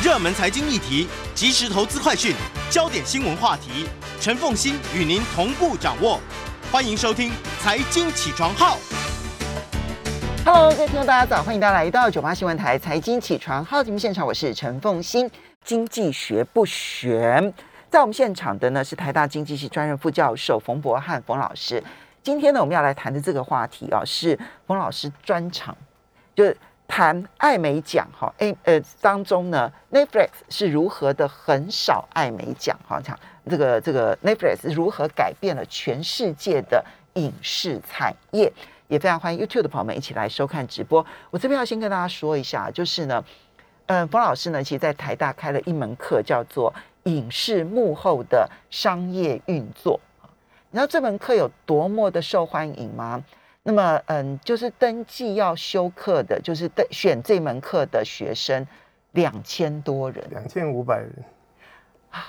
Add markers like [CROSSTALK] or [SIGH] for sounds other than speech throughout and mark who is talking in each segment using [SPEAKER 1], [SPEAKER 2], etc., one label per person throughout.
[SPEAKER 1] 热门财经议题、即时投资快讯、焦点新闻话题，陈凤欣与您同步掌握。欢迎收听《财经起床号》。
[SPEAKER 2] Hello，各位听众，大家早，欢迎大家来到九八新闻台财经起床号节目现场，我是陈凤欣。经济学不悬，在我们现场的呢是台大经济系专任副教授冯博翰冯老师。今天呢，我们要来谈的这个话题啊，是冯老师专场，就是谈艾美奖哈，诶呃当中呢，Netflix 是如何的横扫艾美奖哈，讲这个这个 Netflix 如何改变了全世界的影视产业。也非常欢迎 YouTube 的朋友们一起来收看直播。我这边要先跟大家说一下，就是呢，嗯，冯老师呢，其实在台大开了一门课，叫做《影视幕后的商业运作》。你知道这门课有多么的受欢迎吗？那么，嗯，就是登记要修课的，就是登选这门课的学生两千多人，
[SPEAKER 3] 两千五百人。
[SPEAKER 2] 啊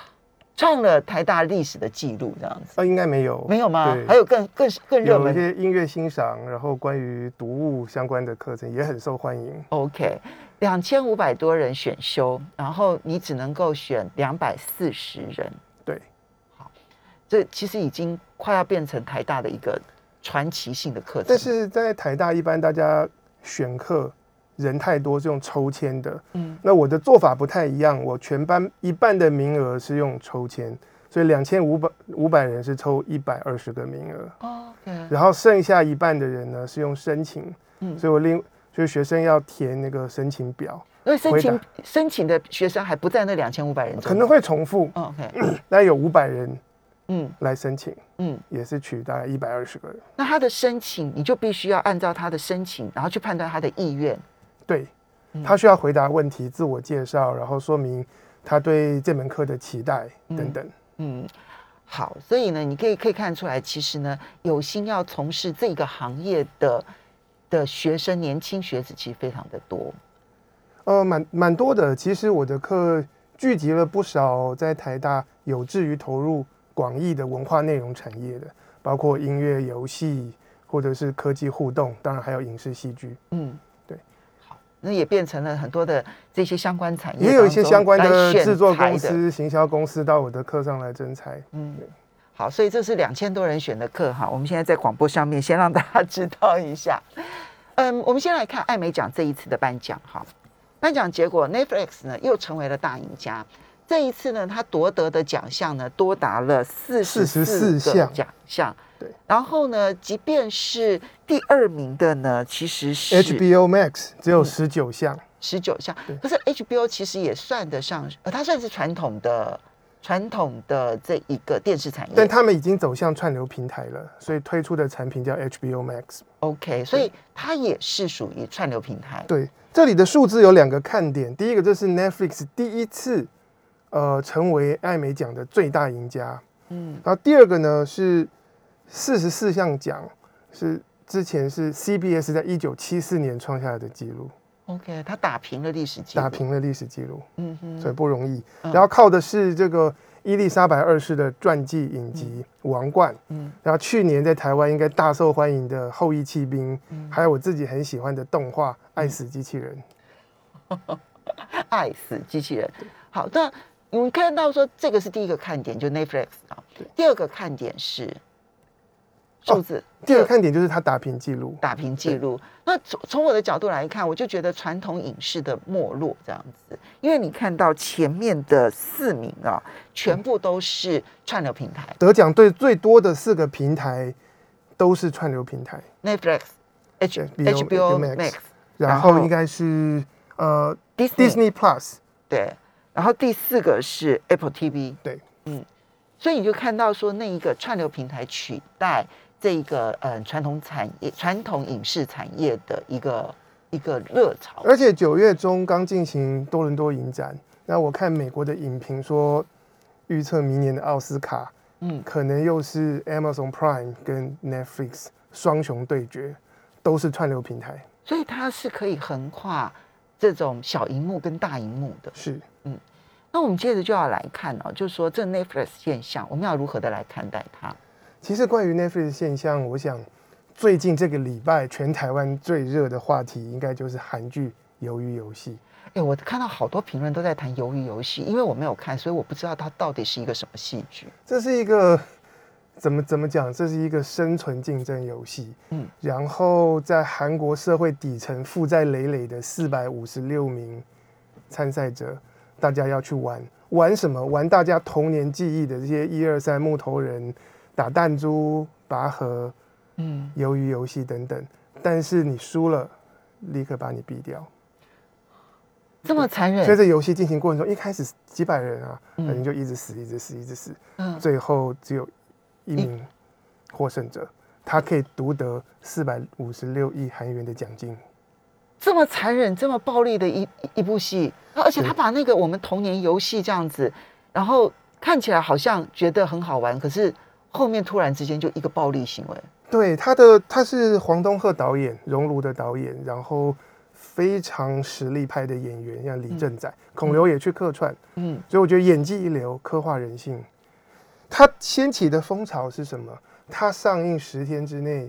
[SPEAKER 2] 创了台大历史的记录，这样子。
[SPEAKER 3] 啊，应该没有，
[SPEAKER 2] 没有吗？
[SPEAKER 3] 对。
[SPEAKER 2] 还有更更更热
[SPEAKER 3] 有一些音乐欣赏，然后关于读物相关的课程也很受欢迎。
[SPEAKER 2] OK，两千五百多人选修，然后你只能够选两百四十人，
[SPEAKER 3] 对，好
[SPEAKER 2] 这其实已经快要变成台大的一个传奇性的课程。
[SPEAKER 3] 但是在台大一般大家选课人太多是用抽签的，
[SPEAKER 2] 嗯，
[SPEAKER 3] 那我的做法不太一样，我全班一半的名额是用抽签，所以两千五百五百人是抽一百二十个名额，
[SPEAKER 2] 哦 OK，
[SPEAKER 3] 然后剩下一半的人呢是用申请，
[SPEAKER 2] 嗯。
[SPEAKER 3] 所以我另就是学生要填那个申请表，
[SPEAKER 2] 因为申请申请的学生还不在那两千五百人，
[SPEAKER 3] 可能会重复，
[SPEAKER 2] 哦 OK，[CLEARS THROAT]
[SPEAKER 3] 那有五百人
[SPEAKER 2] 嗯
[SPEAKER 3] 来申请，
[SPEAKER 2] 嗯，
[SPEAKER 3] 也是取大概一百二十个人。
[SPEAKER 2] 那他的申请你就必须要按照他的申请，然后去判断他的意愿。
[SPEAKER 3] 对
[SPEAKER 2] 嗯，
[SPEAKER 3] 他需要回答问题、自我介绍，然后说明他对这门课的期待等等。
[SPEAKER 2] 嗯，好，所以呢，你可以可以看出来，其实呢，有心要从事这个行业的的学生，年轻学子其实非常的多。
[SPEAKER 3] 呃，蛮蛮多的。其实我的课聚集了不少在台大有志于投入广义的文化内容产业的，包括音乐、游戏，或者是科技互动，当然还有影视戏剧，
[SPEAKER 2] 嗯，
[SPEAKER 3] 对，
[SPEAKER 2] 好，那也变成了很多的这些相关产业，
[SPEAKER 3] 也有一些相关的制作公。司、行销公司到我的课上来征才。
[SPEAKER 2] 嗯，好，所以这是两千多人选的课哈。我们现在在广播上面先让大家知道一下。嗯，我们先来看艾美奖这一次的颁奖哈。颁奖结果，Netflix 呢又成为了大赢家。这一次呢，他夺得的奖项呢多达了四十四
[SPEAKER 3] 44
[SPEAKER 2] 个
[SPEAKER 3] 项
[SPEAKER 2] 奖项。
[SPEAKER 3] 对，
[SPEAKER 2] 然后呢，即便是第二名的呢，其实是
[SPEAKER 3] HBO Max 只有十九项，
[SPEAKER 2] 十九项，可是 HBO 其实也算得上，呃，它算是传统的传统的这一个电视产业。
[SPEAKER 3] 但他们已经走向串流平台了，所以推出的产品叫 HBO Max。
[SPEAKER 2] OK，所以它也是属于串流平台。
[SPEAKER 3] 对，这里的数字有两个看点，第一个就是 Netflix 第一次呃成为艾美奖的最大赢家，
[SPEAKER 2] 嗯
[SPEAKER 3] 然后第二个呢是四十四项奖，是之前是 CBS 在一九七四年创下来的记录
[SPEAKER 2] ，，OK，他打平了历史记录。
[SPEAKER 3] 打，平了历史记录，
[SPEAKER 2] 嗯哼，
[SPEAKER 3] 所以不容易。
[SPEAKER 2] 嗯
[SPEAKER 3] 然后靠的是这个伊丽莎白二世的传记影集《王冠》，
[SPEAKER 2] 嗯
[SPEAKER 3] 然后去年在台湾应该大受欢迎的《后羿弃兵》，
[SPEAKER 2] 嗯
[SPEAKER 3] 还有我自己很喜欢的动画《爱死机器人 [LAUGHS]》。
[SPEAKER 2] 爱死机器人。好，那我们看到说这个是第一个看点，就 Netflix 啊。第二个看点是数字，
[SPEAKER 3] 第二个看点就是他打平记录，
[SPEAKER 2] 打平记录。那从从我的角度来看，我就觉得传统影视的没落这样子，因为你看到前面的四名啊，全部都是串流平台。
[SPEAKER 3] 得奖最最多的四个平台都是串流平台
[SPEAKER 2] ，，Netflix、H
[SPEAKER 3] HBO Max 然
[SPEAKER 2] 然后
[SPEAKER 3] 后应该是呃
[SPEAKER 2] Disney
[SPEAKER 3] Plus，
[SPEAKER 2] 对，然后第四个是 Apple TV，
[SPEAKER 3] 对，
[SPEAKER 2] 嗯，所以你就看到说那一个串流平台取代这一个呃传统产业、传统影视产业的一个一个热潮。
[SPEAKER 3] 而且九月中刚进行多伦多影展，那我看美国的影评说，预测明年的奥斯卡
[SPEAKER 2] 嗯，
[SPEAKER 3] 可能又是 Amazon Prime 跟 Netflix 双雄对决，都是串流平台，
[SPEAKER 2] 所以它是可以横跨这种小荧幕跟大荧幕的。
[SPEAKER 3] 是
[SPEAKER 2] 那我们接着就要来看哦，就是说这 Netflix 现象，我们要如何的来看待它？
[SPEAKER 3] 其实关于 Netflix 现象，我想最近这个礼拜全台湾最热的话题，应该就是韩剧《鱿鱼游戏》。
[SPEAKER 2] 哎，我看到好多评论都在谈《鱿鱼游戏》，因为我没有看，所以我不知道它到底是一个什么戏剧。
[SPEAKER 3] 这是一个怎么怎么讲？这是一个生存竞争游戏。嗯，然后在韩国社会底层负债累累的四百五十六名参赛者，大家要去玩玩什么？玩大家童年记忆的这些一二三木头人、打弹珠、拔河、嗯，鱿鱼游戏等等。但是你输了，立刻把你毙掉。
[SPEAKER 2] 这么残忍！
[SPEAKER 3] 所以这游戏进行过程中，一开始几百人啊，可能就一直死，一直死，一直死。嗯，最后只有一名获胜者，他可以独得四百五十六亿韩元的奖金。
[SPEAKER 2] 这么残忍、这么暴力的一一部戏，而且他把那个我们童年游戏这样子，然后看起来好像觉得很好玩，可是后面突然之间就一个暴力行为。
[SPEAKER 3] 对，他的他是黄东赫导演，熔炉的导演，然后。非常实力派的演员，像李正宰、孔刘也去客串，嗯，所以我觉得演技一流，刻画人性。他掀起的风潮是什么？他上映十天之内，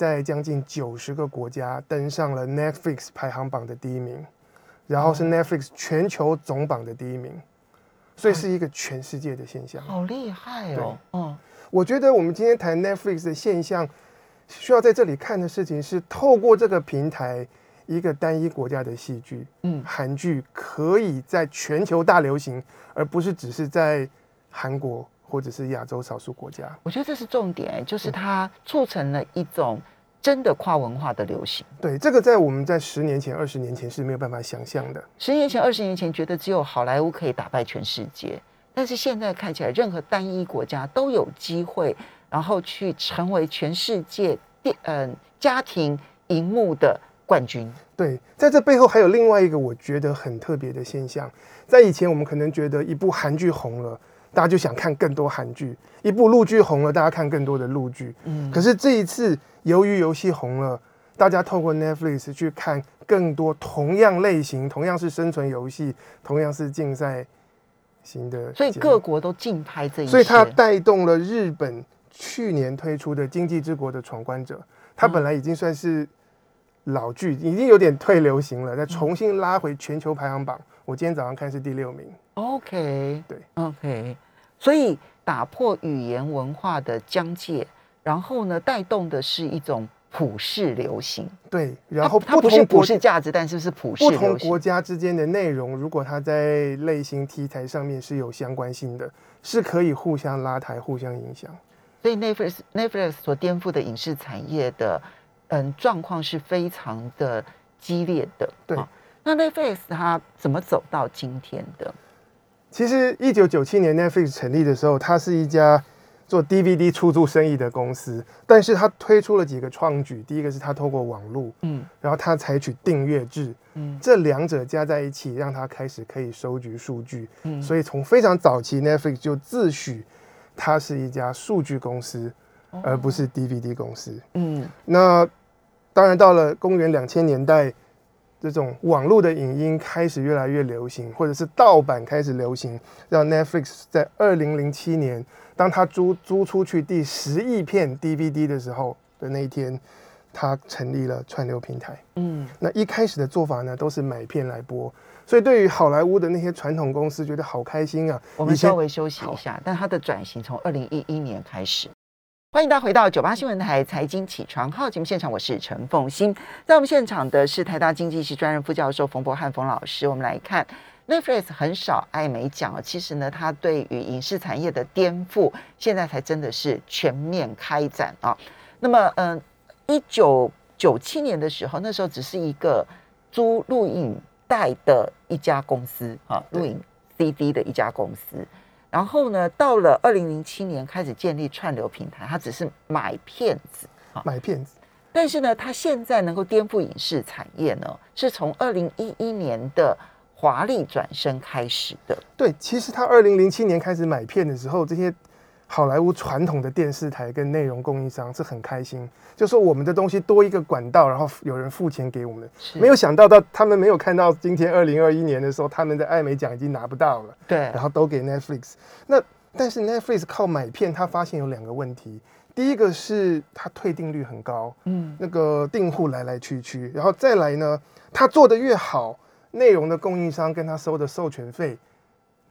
[SPEAKER 3] 在将近九十个国家登上了 Netflix 排行榜的第一名，然后是 Netflix 全球总榜的第一名，所以是一个全世界的现象。
[SPEAKER 2] 好厉害哦！嗯，
[SPEAKER 3] 我觉得我们今天谈 Netflix 的现象，需要在这里看的事情是透过这个平台。一个单一国家的戏剧，嗯，韩剧可以在全球大流行，而不是只是在韩国或者是亚洲少数国家。
[SPEAKER 2] 我觉得这是重点，就是它促成了一种真的跨文化的流行。
[SPEAKER 3] 对，这个在我们在十年前、二十年前是没有办法想象的。
[SPEAKER 2] 十年前、二十年前，觉得只有好莱坞可以打败全世界，但是现在看起来，任何单一国家都有机会，然后去成为全世界电嗯家庭荧幕的。冠军
[SPEAKER 3] 对，在这背后还有另外一个我觉得很特别的现象，在以前我们可能觉得一部韩剧红了，大家就想看更多韩剧；一部陆剧红了，大家看更多的陆剧。嗯，可是这一次由于游戏红了，大家透过 Netflix 去看更多同样类型、同样是生存游戏、同样是竞赛型的，
[SPEAKER 2] 所以各国都竞拍这一，
[SPEAKER 3] 所以它带动了日本去年推出的《经济之国的闯关者》，它本来已经算是。老剧已经有点退流行了，再重新拉回全球排行榜。我今天早上看是第六名。
[SPEAKER 2] OK，
[SPEAKER 3] 对
[SPEAKER 2] ，OK，所以打破语言文化的疆界，然后呢，带动的是一种普世流行。
[SPEAKER 3] 对，然后
[SPEAKER 2] 它不是普世价值，但是是普世。
[SPEAKER 3] 不同国家之间的内容，如果它在类型题材上面是有相关性的，是可以互相拉抬、互相影响。
[SPEAKER 2] 所以 Netflix Netflix 所颠覆的影视产业的。嗯，状况是非常的激烈的。
[SPEAKER 3] 对，
[SPEAKER 2] 那 Netflix 它怎么走到今天的？
[SPEAKER 3] 其实，一九九七年 Netflix 成立的时候，它是一家做 DVD 出租生意的公司，但是它推出了几个创举。第一个是它透过网络，嗯，然后它采取订阅制，嗯，这两者加在一起，让它开始可以收集数据。嗯，所以从非常早期，Netflix 就自诩它是一家数据公司，而不是 DVD 公司。嗯，那。当然，到了公元两千年代，这种网络的影音开始越来越流行，或者是盗版开始流行，让 Netflix 在二零零七年，当他租租出去第十亿片 DVD 的时候的那一天，他成立了串流平台。嗯，那一开始的做法呢，都是买片来播，所以对于好莱坞的那些传统公司，觉得好开心啊。
[SPEAKER 2] 我们稍微休息一下，但它的转型从二零一一年开始。欢迎大家回到九八新闻台财经起床号节目现场，我是陈凤欣。在我们现场的是台大经济系专任副教授冯博翰冯老师。我们来看 Netflix 很少艾美奖啊，其实呢，它对于影视产业的颠覆，现在才真的是全面开展啊。那么，嗯，一九九七年的时候，那时候只是一个租录影带的一家公司啊，录影 CD 的一家公司。然后呢，到了二零零七年开始建立串流平台，他只是买片子
[SPEAKER 3] 啊，买片子。
[SPEAKER 2] 但是呢，他现在能够颠覆影视产业呢，是从二零一一年的华丽转身开始的。
[SPEAKER 3] 对，其实他二零零七年开始买片的时候，这些。好莱坞传统的电视台跟内容供应商是很开心，就说我们的东西多一个管道，然后有人付钱给我们。没有想到到他们没有看到今天二零二一年的时候，他们的艾美奖已经拿不到了。
[SPEAKER 2] 对，
[SPEAKER 3] 然后都给 Netflix。那但是 Netflix 靠买片，他发现有两个问题。第一个是它退订率很高，嗯，那个订户来来去去。然后再来呢，它做的越好，内容的供应商跟他收的授权费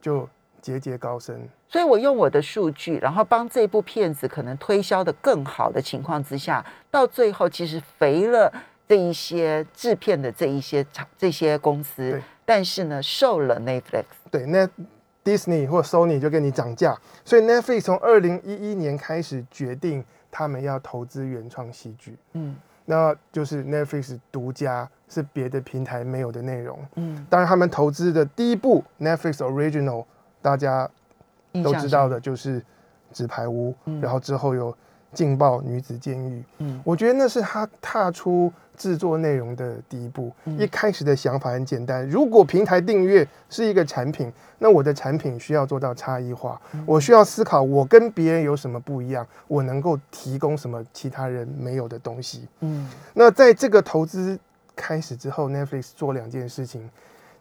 [SPEAKER 3] 就节节高升。
[SPEAKER 2] 所以我用我的数据，然后帮这部片子可能推销的更好的情况之下，到最后其实肥了这一些制片的这一些厂这些公司
[SPEAKER 3] 对，
[SPEAKER 2] 但是呢，瘦了 Netflix。
[SPEAKER 3] 对，那 Disney 或 Sony 就跟你涨价，所以 Netflix 从二零一一年开始决定他们要投资原创戏剧，
[SPEAKER 2] 嗯
[SPEAKER 3] 那就是 Netflix 独家，是别的平台没有的内容。
[SPEAKER 2] 嗯，
[SPEAKER 3] 当然，他们投资的第一部 Netflix Original，大家都知道的就是《纸牌屋》
[SPEAKER 2] 嗯
[SPEAKER 3] 然后之后有《劲爆女子监狱》。
[SPEAKER 2] 嗯
[SPEAKER 3] 我觉得那是他踏出制作内容的第一步。
[SPEAKER 2] 嗯
[SPEAKER 3] 一开始的想法很简单，如果平台订阅是一个产品，那我的产品需要做到差异化，
[SPEAKER 2] 嗯
[SPEAKER 3] 我需要思考我跟别人有什么不一样，我能够提供什么其他人没有的东西。
[SPEAKER 2] 嗯
[SPEAKER 3] 那在这个投资开始之后，Netflix 做两件事情，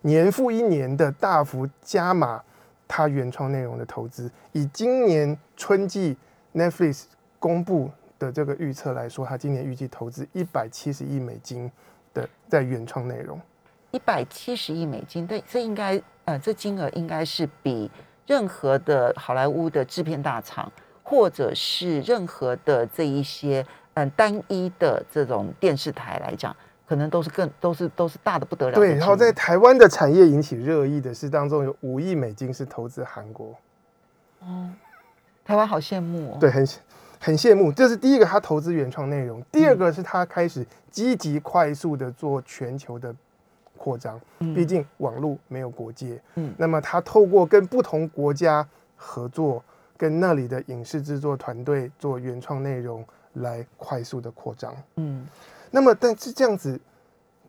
[SPEAKER 3] 年复一年的大幅加码它原创内容的投资。以今年春季 Netflix 公布的这个预测来说，它今年预计投资一百七十亿美金的在原创内容。
[SPEAKER 2] 一百七十亿美金，对，这应该呃，这金额应该是比任何的好莱坞的制片大厂，或者是任何的这一些嗯、单一的这种电视台来讲，可能都是更都是都是大的不得了
[SPEAKER 3] 对，然后在台湾的产业引起热议的是，当中有五亿美金是投资韩国。
[SPEAKER 2] 台湾好羡慕哦。
[SPEAKER 3] 对，很很羡慕。这是第一个，他投资原创内容；第二个是他开始积极快速的做全球的扩张。
[SPEAKER 2] 嗯
[SPEAKER 3] 毕竟网络没有国界，
[SPEAKER 2] 嗯
[SPEAKER 3] 那么他透过跟不同国家合作，跟那里的影视制作团队做原创内容，来快速的扩张。
[SPEAKER 2] 嗯
[SPEAKER 3] 那么，但是这样子，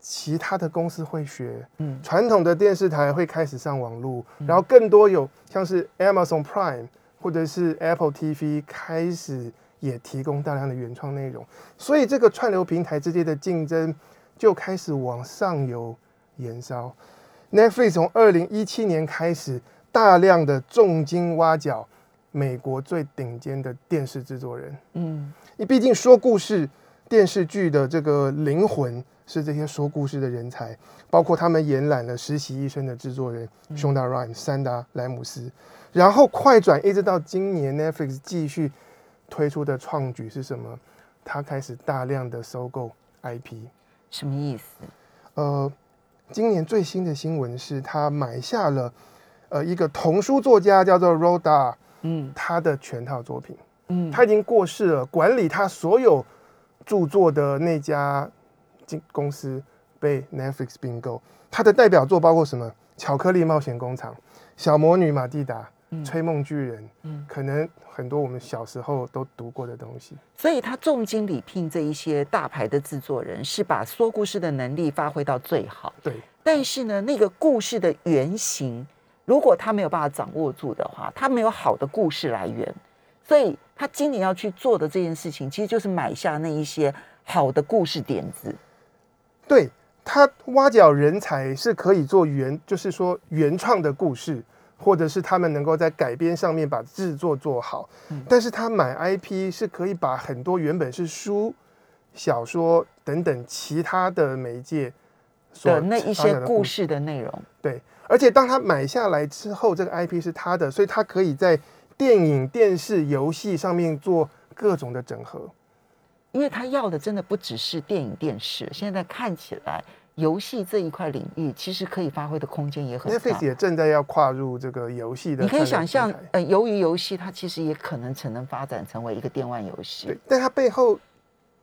[SPEAKER 3] 其他的公司会学，
[SPEAKER 2] 嗯。
[SPEAKER 3] 传统的电视台会开始上网络，然后更多有像是 Amazon Prime 或者是 Apple TV 开始也提供大量的原创内容，所以这个串流平台之间的竞争就开始往上游延烧。Netflix 从二零一七年开始大量的重金挖角美国最顶尖的电视制作人，
[SPEAKER 2] 嗯。
[SPEAKER 3] 你毕竟说故事电视剧的这个灵魂是这些说故事的人才，包括他们延揽了《实习医生》的制作人兄达 Ryan、山达莱姆斯，然后快转一直到今年 Netflix 继续推出的创举是什么？他开始大量的收购 IP。
[SPEAKER 2] 什么意思？
[SPEAKER 3] 呃，今年最新的新闻是他买下了呃一个童书作家叫做 Roda
[SPEAKER 2] 嗯
[SPEAKER 3] 他的全套作品。
[SPEAKER 2] 嗯
[SPEAKER 3] 他已经过世了，管理他所有著作的那家经公司被 Netflix 并购。它的代表作包括什么？《巧克力冒险工厂》《小魔女马蒂达》
[SPEAKER 2] 嗯
[SPEAKER 3] 吹梦巨人》
[SPEAKER 2] 嗯
[SPEAKER 3] 可能很多我们小时候都读过的东西。
[SPEAKER 2] 所以他重金礼聘这一些大牌的制作人，是把说故事的能力发挥到最好。
[SPEAKER 3] 对，
[SPEAKER 2] 但是呢，那个故事的原型，如果他没有办法掌握住的话，他没有好的故事来源，所以他今年要去做的这件事情，其实就是买下那一些好的故事点子。
[SPEAKER 3] 对他挖角人才是可以做原，就是说原创的故事，或者是他们能够在改编上面把制作做好。
[SPEAKER 2] 嗯
[SPEAKER 3] 但是他买 IP 是可以把很多原本是书、小说等等其他的媒介所
[SPEAKER 2] 的那一些故事的内容，
[SPEAKER 3] 对，而且当他买下来之后，这个 IP 是他的，所以他可以在电影、电视、游戏上面做各种的整合。
[SPEAKER 2] 因为他要的真的不只是电影电视，现在看起来游戏这一块领域其实可以发挥的空间也很大
[SPEAKER 3] Netflix。也正在要跨入这个游戏的，
[SPEAKER 2] 你可以想象，呃，由于游戏它其实也可能才能发展成为一个电玩游戏
[SPEAKER 3] 对。，但它背后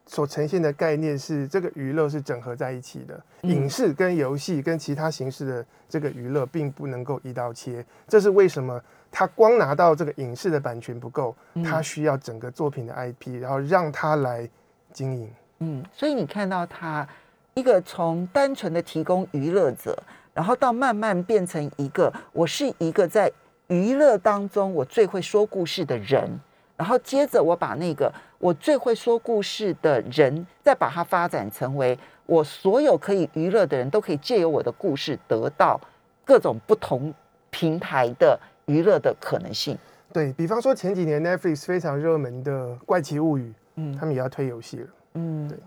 [SPEAKER 3] 所呈现的概念是，这个娱乐是整合在一起的，
[SPEAKER 2] 嗯
[SPEAKER 3] 影视跟游戏跟其他形式的这个娱乐并不能够一刀切。这是为什么？他光拿到这个影视的版权不够，
[SPEAKER 2] 嗯
[SPEAKER 3] 他需要整个作品的 IP，然后让他来经营。
[SPEAKER 2] 嗯，所以你看到他一个从单纯的提供娱乐者，然后到慢慢变成一个我是一个在娱乐当中我最会说故事的人，然后接着我把那个我最会说故事的人，再把它发展成为我所有可以娱乐的人都可以借由我的故事得到各种不同平台的娱乐的可能性。
[SPEAKER 3] 对比方说，前几年 Netflix 非常热门的《怪奇物语》，
[SPEAKER 2] 嗯
[SPEAKER 3] 他们也要推游戏了。
[SPEAKER 2] 嗯
[SPEAKER 3] 对，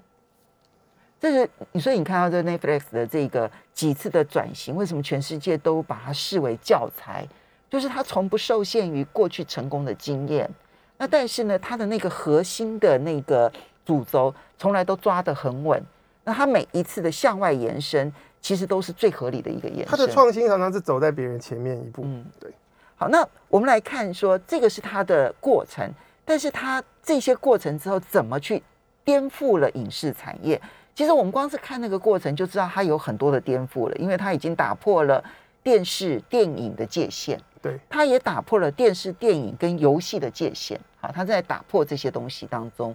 [SPEAKER 2] 这是所以你看到这 Netflix 的这个几次的转型，为什么全世界都把它视为教材？就是它从不受限于过去成功的经验，那但是呢，它的那个核心的那个主轴从来都抓得很稳。那它每一次的向外延伸，其实都是最合理的一个延伸。
[SPEAKER 3] 它的创新常常是走在别人前面一步。
[SPEAKER 2] 嗯
[SPEAKER 3] 对。
[SPEAKER 2] 好，那我们来看说，这个是它的过程，但是它这些过程之后怎么去颠覆了影视产业？其实我们光是看那个过程就知道它有很多的颠覆了，因为它已经打破了电视电影的界限，
[SPEAKER 3] 对，
[SPEAKER 2] 它也打破了电视电影跟游戏的界限。好，它在打破这些东西当中，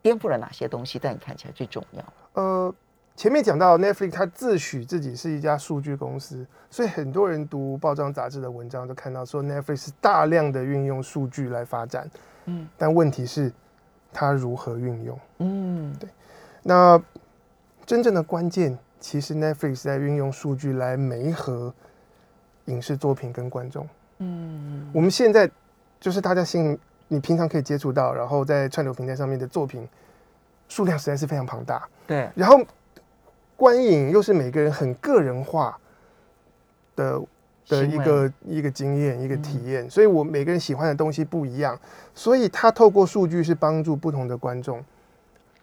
[SPEAKER 2] 颠覆了哪些东西？在你看起来最重要？
[SPEAKER 3] 呃，前面讲到 Netflix，它自诩自己是一家数据公司，所以很多人读报章杂志的文章都看到说 Netflix 大量的运用数据来发展。
[SPEAKER 2] 嗯
[SPEAKER 3] 但问题是，它如何运用？
[SPEAKER 2] 嗯，
[SPEAKER 3] 那真正的关键，其实 Netflix 在运用数据来媒合影视作品跟观众。
[SPEAKER 2] 嗯
[SPEAKER 3] 我们现在就是大家心里，你平常可以接触到，然后在串流平台上面的作品数量实在是非常庞大。
[SPEAKER 2] 对，
[SPEAKER 3] 然后观影又是每个人很个人化的的一个一个经验、一个体验，所以我每个人喜欢的东西不一样，所以他透过数据是帮助不同的观众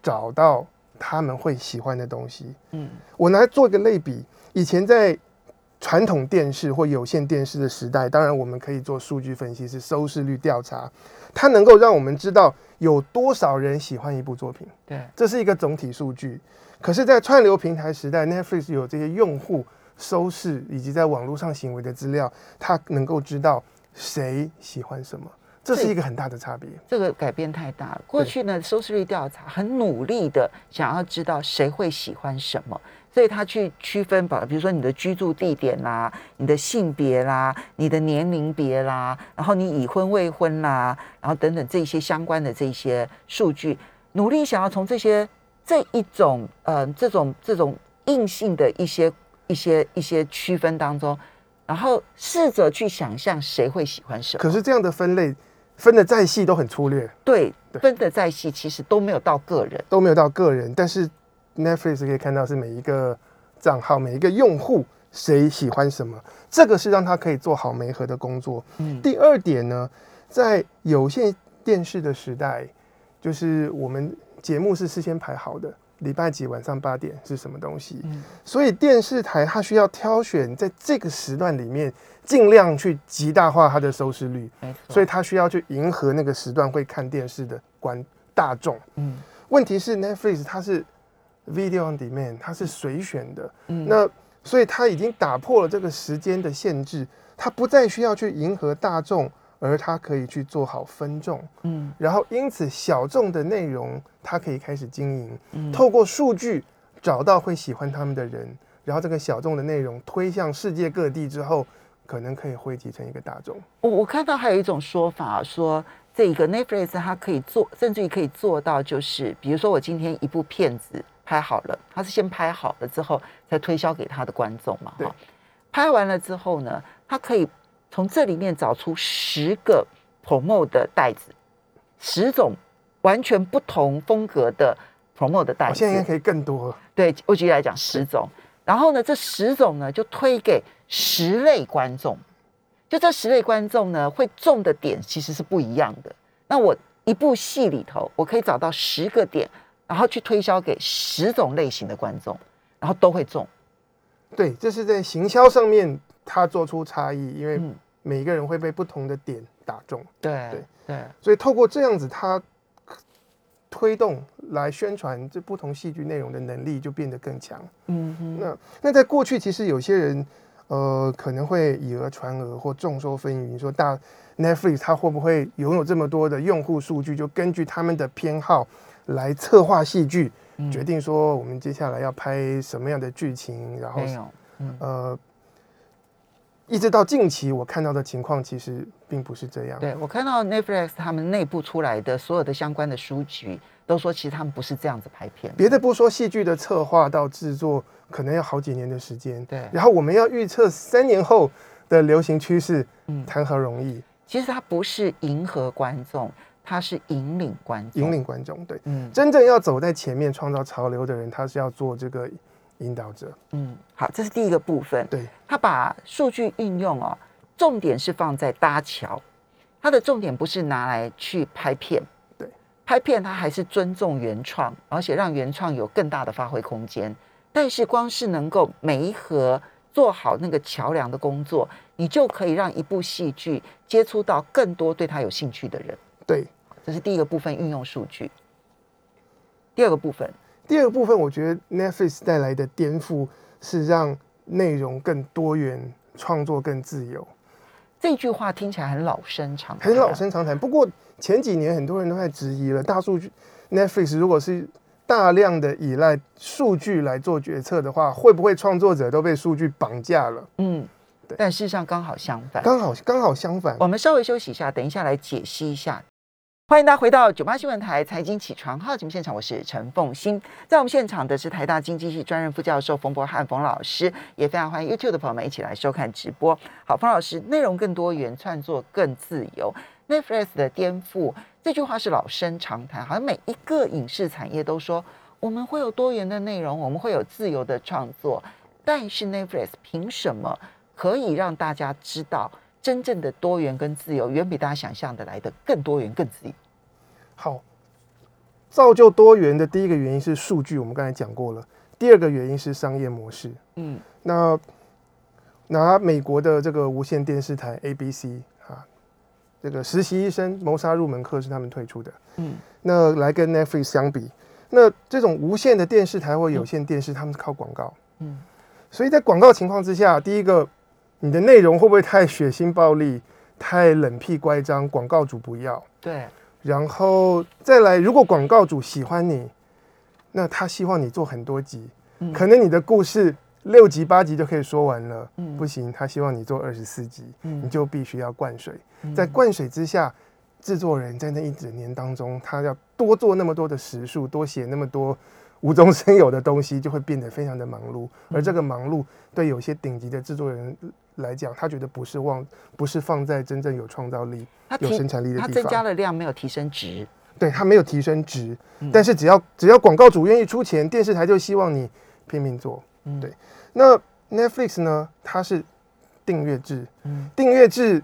[SPEAKER 3] 找到他们会喜欢的东西。
[SPEAKER 2] 嗯
[SPEAKER 3] 我拿来做一个类比，以前在传统电视或有线电视的时代，当然我们可以做数据分析，是收视率调查，它能够让我们知道有多少人喜欢一部作品。
[SPEAKER 2] 对，
[SPEAKER 3] 这是一个总体数据。可是，在串流平台时代，Netflix 有这些用户收视以及在网络上行为的资料，它能够知道谁喜欢什么，这是一个很大的差别。
[SPEAKER 2] 这个改变太大了。过去呢，收视率调查很努力的想要知道谁会喜欢什么，所以他去区分吧，比如说你的居住地点啦、你的性别啦、你的年龄别啦，然后你已婚未婚啦，然后等等这些相关的这些数据，努力想要从这些这一种呃这种这种硬性的一些一些一些区分当中，然后试着去想象谁会喜欢什么。
[SPEAKER 3] 可是这样的分类分的再细都很粗略，
[SPEAKER 2] 对，
[SPEAKER 3] 对
[SPEAKER 2] 分的再细，其实都没有到个人。
[SPEAKER 3] 都没有到个人。但是 Netflix 可以看到是每一个账号、每一个用户谁喜欢什么，这个是让他可以做好媒合的工作。
[SPEAKER 2] 嗯
[SPEAKER 3] 第二点呢，在有线电视的时代，就是我们节目是事先排好的，礼拜几晚上八点是什么东西，
[SPEAKER 2] 嗯。
[SPEAKER 3] 所以电视台它需要挑选在这个时段里面，尽量去极大化它的收视率。所以它需要去迎合那个时段会看电视的观大众。
[SPEAKER 2] 嗯。
[SPEAKER 3] 问题是 Netflix 它是 video on demand，它是随选的，
[SPEAKER 2] 嗯。
[SPEAKER 3] 那所以它已经打破了这个时间的限制，它不再需要去迎合大众，而它可以去做好分众，
[SPEAKER 2] 嗯
[SPEAKER 3] 然后因此小众的内容它可以开始经营，
[SPEAKER 2] 嗯
[SPEAKER 3] 透过数据找到会喜欢他们的人，然后这个小众的内容推向世界各地之后，可能可以汇集成一个大众。
[SPEAKER 2] 我我看到还有一种说法说。这个 Netflix 它可以做，甚至于可以做到，就是比如说我今天一部片子拍好了，它是先拍好了之后才推销给他的观众嘛，
[SPEAKER 3] 对
[SPEAKER 2] 哈。拍完了之后呢，它可以从这里面找出十个 promo 的袋子，十种完全不同风格的 promo 的袋子。
[SPEAKER 3] 我现在应该可以更多了，
[SPEAKER 2] 对我举例来讲，十种，然后呢，这十种呢就推给十类观众，就这十类观众呢会中的点其实是不一样的。那我一部戏里头，我可以找到十个点，然后去推销给十种类型的观众，然后都会中。
[SPEAKER 3] 对，这是在行销上面它做出差异，因为
[SPEAKER 2] 嗯，
[SPEAKER 3] 每个人会被不同的点打中。
[SPEAKER 2] 对
[SPEAKER 3] 对
[SPEAKER 2] 对，
[SPEAKER 3] 所以透过这样子，它推动来宣传这不同戏剧内容的能力就变得更强。
[SPEAKER 2] 嗯哼，
[SPEAKER 3] 那那在过去，其实有些人呃可能会以讹传讹或众说纷纭，说大 Netflix 它会不会拥有这么多的用户数据，就根据他们的偏好来策划戏剧，
[SPEAKER 2] 嗯
[SPEAKER 3] 决定说我们接下来要拍什么样的剧情，然后呃。一直到近期，我看到的情况其实并不是这样。
[SPEAKER 2] 对我看到 Netflix 他们内部出来的所有的相关的书局，都说其实他们不是这样子拍片的。
[SPEAKER 3] 别的不说，戏剧的策划到制作可能要好几年的时间。
[SPEAKER 2] 对
[SPEAKER 3] 然后我们要预测三年后的流行趋势，
[SPEAKER 2] 嗯
[SPEAKER 3] 谈何容易？
[SPEAKER 2] 其实它不是迎合观众，他是引领观众，
[SPEAKER 3] 引领观众。对，
[SPEAKER 2] 嗯
[SPEAKER 3] 真正要走在前面创造潮流的人，他是要做这个引导者。
[SPEAKER 2] 嗯，好，这是第一个部分。
[SPEAKER 3] 对，
[SPEAKER 2] 他把数据应用哦，重点是放在搭桥，它的重点不是拿来去拍片。
[SPEAKER 3] 对，
[SPEAKER 2] 拍片他还是尊重原创，而且让原创有更大的发挥空间。但是光是能够每一盒做好那个桥梁的工作，你就可以让一部戏剧接触到更多对他有兴趣的人。
[SPEAKER 3] 对，
[SPEAKER 2] 这是第一个部分，运用数据。第二个部分，
[SPEAKER 3] 第二个部分，我觉得 Netflix 带来的颠覆是让内容更多元，创作更自由。
[SPEAKER 2] 这句话听起来很老生常谈，
[SPEAKER 3] 很老生常谈。不过前几年很多人都在质疑了，大数据 Netflix 如果是大量的依赖数据来做决策的话，会不会创作者都被数据绑架了？
[SPEAKER 2] 嗯，
[SPEAKER 3] 对
[SPEAKER 2] 但事实上刚好相反。
[SPEAKER 3] 刚好刚好相反。
[SPEAKER 2] 我们稍微休息一下，等一下来解析一下。欢迎大家回到九八新闻台财经起床号节目现场，我是陈凤欣。在我们现场的是台大经济系专任副教授冯博翰冯老师，也非常欢迎 YouTube 的朋友们一起来收看直播。好，冯老师，内容更多元，创作更自由。Netflix 的颠覆这句话是老生常谈，好像每一个影视产业都说我们会有多元的内容，我们会有自由的创作。但是 Netflix 凭什么可以让大家知道真正的多元跟自由，远比大家想象的来的更多元、更自由？
[SPEAKER 3] 好，造就多元的第一个原因是数据，我们刚才讲过了。第二个原因是商业模式。
[SPEAKER 2] 嗯
[SPEAKER 3] 那拿美国的这个无线电视台 ABC 啊，这个实习医生谋杀入门课是他们推出的。
[SPEAKER 2] 嗯
[SPEAKER 3] 那来跟 Netflix 相比，那这种无线的电视台或有线电视，他们是靠广告，
[SPEAKER 2] 嗯
[SPEAKER 3] 所以在广告情况之下，第一个，你的内容会不会太血腥暴力、太冷僻乖张？广告主不要。
[SPEAKER 2] 对，
[SPEAKER 3] 然后再来，如果广告主喜欢你，那他希望你做很多集，
[SPEAKER 2] 嗯
[SPEAKER 3] 可能你的故事六集八集就可以说完了，
[SPEAKER 2] 嗯
[SPEAKER 3] 不行，他希望你做二十四集，
[SPEAKER 2] 嗯
[SPEAKER 3] 你就必须要灌水。
[SPEAKER 2] 嗯
[SPEAKER 3] 在灌水之下，制作人在那一整年当中，他要多做那么多的时数，多写那么多无中生有的东西，就会变得非常的忙碌。
[SPEAKER 2] 嗯
[SPEAKER 3] 而这个忙碌，对有些顶级的制作人来讲，他觉得不是忘，不是放在真正有创造力、有生产力的地方。
[SPEAKER 2] 增加了量，没有提升值。
[SPEAKER 3] 对他没有提升值，
[SPEAKER 2] 嗯
[SPEAKER 3] 但是只要只要广告主愿意出钱，电视台就希望你拼命做。
[SPEAKER 2] 嗯
[SPEAKER 3] 对那 Netflix 呢？它是订阅制，
[SPEAKER 2] 嗯
[SPEAKER 3] 订阅制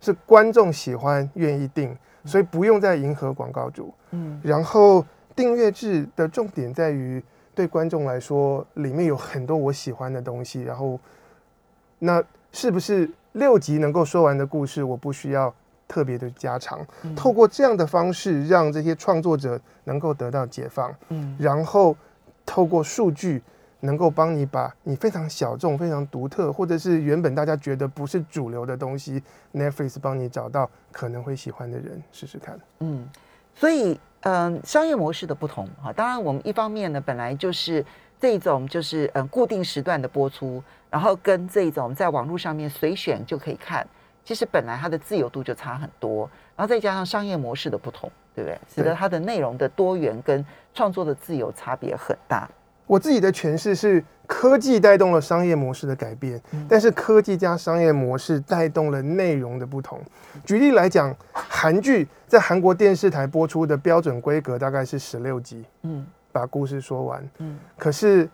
[SPEAKER 3] 是观众喜欢愿意订，所以不用再迎合广告主。
[SPEAKER 2] 嗯
[SPEAKER 3] 然后订阅制的重点在于，对观众来说，里面有很多我喜欢的东西。然后，那是不是六集能够说完的故事，我不需要特别的加长？
[SPEAKER 2] 嗯
[SPEAKER 3] 透过这样的方式，让这些创作者能够得到解放，
[SPEAKER 2] 嗯
[SPEAKER 3] 然后透过数据。能够帮你把你非常小众、非常独特，或者是原本大家觉得不是主流的东西，Netflix 帮你找到可能会喜欢的人，试试看。
[SPEAKER 2] 嗯，所以嗯、商业模式的不同哈，当然我们一方面呢，本来就是这种就是嗯固定时段的播出，然后跟这种在网络上面随选就可以看，其实本来它的自由度就差很多，然后再加上商业模式的不同，对不对？使得它的内容的多元跟创作的自由差别很大。
[SPEAKER 3] 我自己的诠释是，科技带动了商业模式的改变，但是科技加商业模式带动了内容的不同。举例来讲，韩剧在韩国电视台播出的标准规格大概是十六集，
[SPEAKER 2] 嗯
[SPEAKER 3] 把故事说完。
[SPEAKER 2] 嗯
[SPEAKER 3] 可是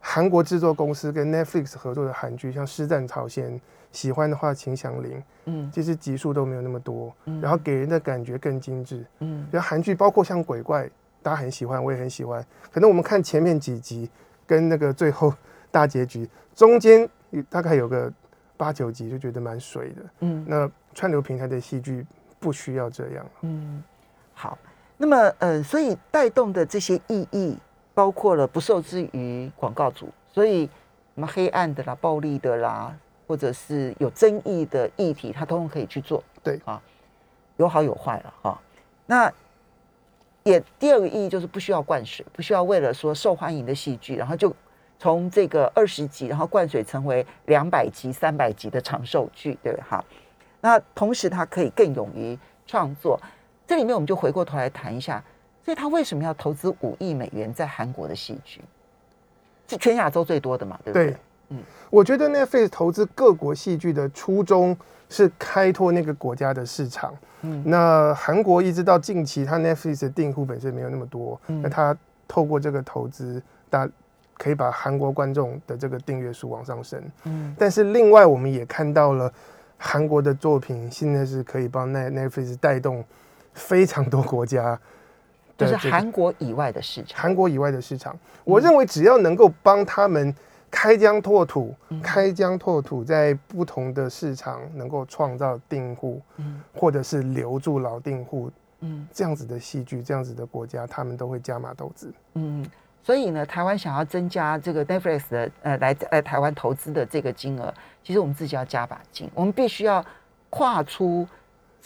[SPEAKER 3] 韩国制作公司跟 Netflix 合作的韩剧，像《师战朝鲜》，喜欢的话请响铃，
[SPEAKER 2] 嗯
[SPEAKER 3] 其实集数都没有那么多，
[SPEAKER 2] 嗯
[SPEAKER 3] 然后给人的感觉更精致。
[SPEAKER 2] 嗯
[SPEAKER 3] 然后韩剧包括像鬼怪，大家很喜欢，我也很喜欢。可能我们看前面几集跟那个最后大结局中间大概有个八九集，就觉得蛮水的。
[SPEAKER 2] 嗯
[SPEAKER 3] 那串流平台的戏剧不需要这样。
[SPEAKER 2] 嗯，好。那么呃，所以带动的这些意义，包括了不受制于广告主，所以什么黑暗的啦、暴力的啦，或者是有争议的议题，它通通可以去做。
[SPEAKER 3] 对
[SPEAKER 2] 啊，有好有坏了哈。那也第二个意义就是不需要灌水，不需要为了说受欢迎的戏剧，然后就从这个二十集，然后灌水成为两百集、三百集的长寿剧，对不对？哈。那同时，它可以更勇于创作。这里面我们就回过头来谈一下，所以他为什么要投资五亿美元在韩国的戏剧？是全亚洲最多的嘛，对不对？
[SPEAKER 3] 对嗯，我觉得 Netflix 投资各国戏剧的初衷是开拓那个国家的市场。嗯，那韩国一直到近期，它 Netflix 的订户本身没有那么多，嗯那它透过这个投资，大可以把韩国观众的这个订阅数往上升。嗯，但是另外我们也看到了韩国的作品现在是可以帮 Net Netflix 带动非常多国家。[LAUGHS]
[SPEAKER 2] 就是韩国以外的市场，
[SPEAKER 3] 韩国以外的市场，我认为只要能够帮他们开疆拓土，开疆拓土，在不同的市场能够创造订户，嗯，或者是留住老订户，嗯，这样子的戏剧，这样子的国家，他们都会加码投资，
[SPEAKER 2] 嗯，所以呢，台湾想要增加这个 Netflix 的呃来来台湾投资的这个金额，其实我们自己要加把劲，我们必须要跨出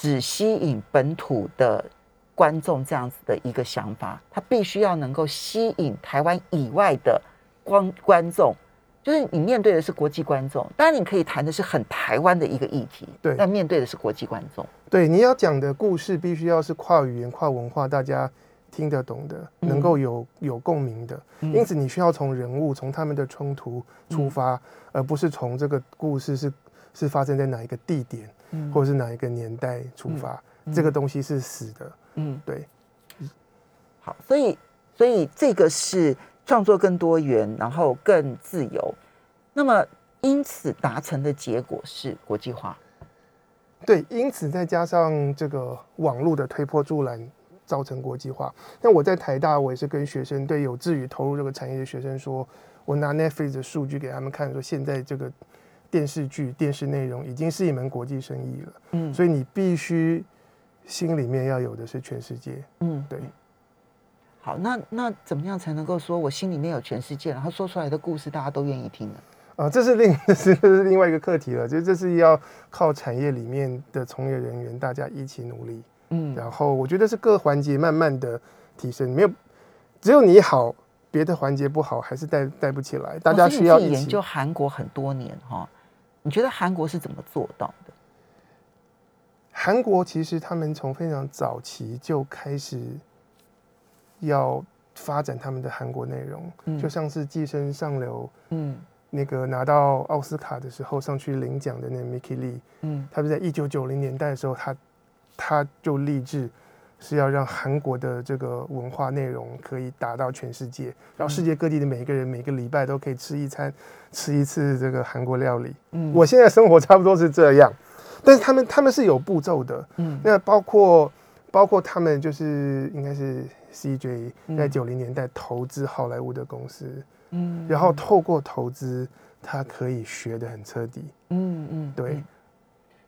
[SPEAKER 2] 只吸引本土的。观众这样子的一个想法，它必须要能够吸引台湾以外的观观众，就是你面对的是国际观众，当然你可以谈的是很台湾的一个议题，
[SPEAKER 3] 对，
[SPEAKER 2] 但面对的是国际观众，
[SPEAKER 3] 对，你要讲的故事必须要是跨语言、跨文化，大家听得懂的，能够有有共鸣的，因此你需要从人物、从他们的冲突出发，而不是从这个故事是是发生在哪一个地点，或者是哪一个年代出发，这个东西是死的。嗯，对，
[SPEAKER 2] 好，所以，所以这个是创作更多元，然后更自由。那么，因此达成的结果是国际化。
[SPEAKER 3] 对，因此再加上这个网络的推波助澜，造成国际化。那我在台大，我也是跟学生，对有志于投入这个产业的学生说，我拿 Netflix 的数据给他们看，说现在这个电视剧、电视内容已经是一门国际生意了。嗯，所以你必须。心里面要有的是全世界，嗯，对。
[SPEAKER 2] 好，那那怎么样才能够说我心里面有全世界，然后说出来的故事大家都愿意听呢？
[SPEAKER 3] 啊，这是另这是 [LAUGHS] 这是另外一个课题了，就这是要靠产业里面的从业人员大家一起努力，嗯，然后我觉得是各环节慢慢的提升，没有只有你好，别的环节不好还是带带不起来，大家需要
[SPEAKER 2] 研究韩国很多年哈，你觉得韩国是怎么做到的？
[SPEAKER 3] 韩国其实他们从非常早期就开始要发展他们的韩国内容，就像是《寄生上流》，嗯，那个拿到奥斯卡的时候上去领奖的那 Mickey Lee，嗯，他是在一九九零年代的时候，他他就立志是要让韩国的这个文化内容可以打到全世界，然后世界各地的每一个人每个礼拜都可以吃一餐，吃一次这个韩国料理。嗯，我现在生活差不多是这样。但是他们他们是有步骤的，嗯，那包括包括他们就是应该是 CJ 在九零年代投资好莱坞的公司，嗯，然后透过投资，他可以学的很彻底，嗯嗯，对，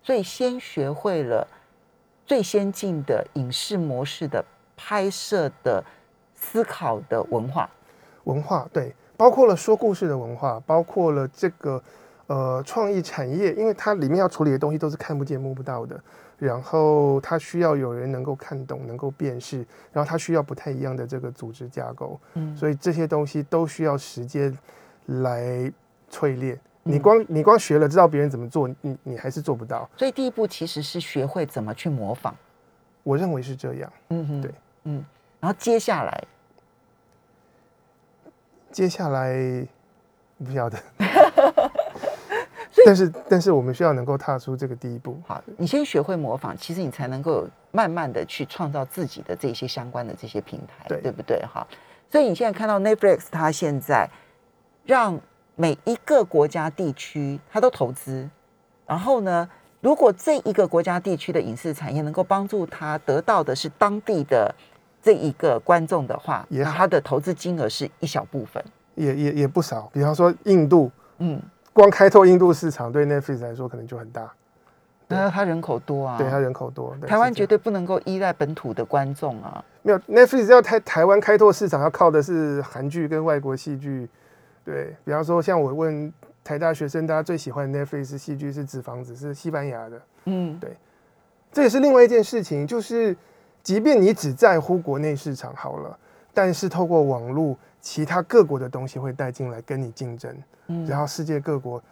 [SPEAKER 2] 所以先学会了最先进的影视模式的拍摄的思考的文化，
[SPEAKER 3] 文化对，包括了说故事的文化，包括了这个。呃，创意产业，因为它里面要处理的东西都是看不见摸不到的，然后它需要有人能够看懂、能够辨识，然后它需要不太一样的这个组织架构，嗯，所以这些东西都需要时间来淬炼。你光你光学了，知道别人怎么做，你你还是做不到。
[SPEAKER 2] 所以第一步其实是学会怎么去模仿。
[SPEAKER 3] 我认为是这样。嗯哼，对，
[SPEAKER 2] 嗯，然后接下来，
[SPEAKER 3] 接下来不晓得。[LAUGHS] 但是，但是我们需要能够踏出这个第一步。
[SPEAKER 2] 好，你先学会模仿，其实你才能够慢慢的去创造自己的这些相关的这些平台，对对不对？哈，所以你现在看到 Netflix，它现在让每一个国家地区它都投资，然后呢，如果这一个国家地区的影视产业能够帮助他得到的是当地的这一个观众的话，那他的投资金额是一小部分，
[SPEAKER 3] 也也也不少。比方说印度，嗯。光开拓印度市场对 Netflix 来说可能就很大，
[SPEAKER 2] 那它人口多啊，
[SPEAKER 3] 对它人口多，
[SPEAKER 2] 台湾绝对不能够依赖本土的观众啊。
[SPEAKER 3] 没有 Netflix 要台台湾开拓市场，要靠的是韩剧跟外国戏剧。对比方说，像我问台大学生，大家最喜欢 Netflix 戏剧是《纸房子》，是西班牙的。嗯，对，这也是另外一件事情，就是即便你只在乎国内市场好了，但是透过网络。其他各国的东西会带进来跟你竞争，嗯，然后世界各国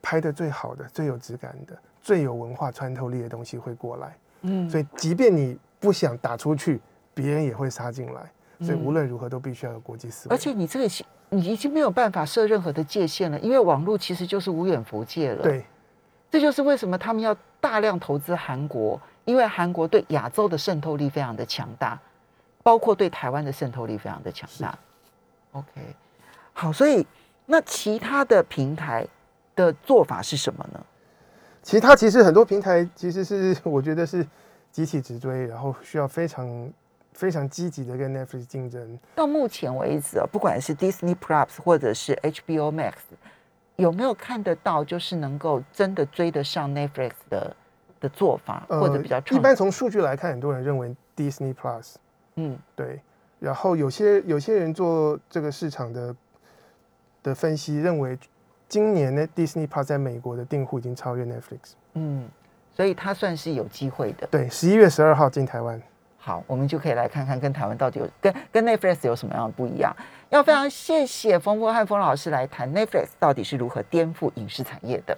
[SPEAKER 3] 拍的最好的、最有质感的、最有文化穿透力的东西会过来，嗯，所以即便你不想打出去，别人也会杀进来，所以无论如何都必须要有国际思维。
[SPEAKER 2] 而且你这个你已经没有办法设任何的界限了，因为网络其实就是无远弗届了。，
[SPEAKER 3] 对，
[SPEAKER 2] 这就是为什么他们要大量投资韩国，因为韩国对亚洲的渗透力非常的强大，包括对台湾的渗透力非常的强大。OK，好，所以那其他的平台的做法是什么呢？
[SPEAKER 3] 其他其实很多平台其实是 [LAUGHS] 我觉得是集体直追，然后需要非常非常积极的跟 Netflix 竞争。
[SPEAKER 2] 到目前为止啊，不管是 Disney Plus 或者是 HBO Max，有没有看得到就是能够真的追得上 Netflix 的的做法，或者比较
[SPEAKER 3] 呃一般从数据来看，很多人认为 Disney Plus
[SPEAKER 2] 嗯
[SPEAKER 3] 对，然后有些有些人做这个市场的的分析，认为今年呢 Disney Plus 在美国的订户已经超越 Netflix。
[SPEAKER 2] 嗯，所以它算是有机会的。
[SPEAKER 3] 对，十一月十二号进台湾。
[SPEAKER 2] 好，我们就可以来看看跟台湾到底有跟跟 Netflix 有什么样的不一样。要非常谢谢冯波和冯老师来谈 Netflix 到底是如何颠覆影视产业的。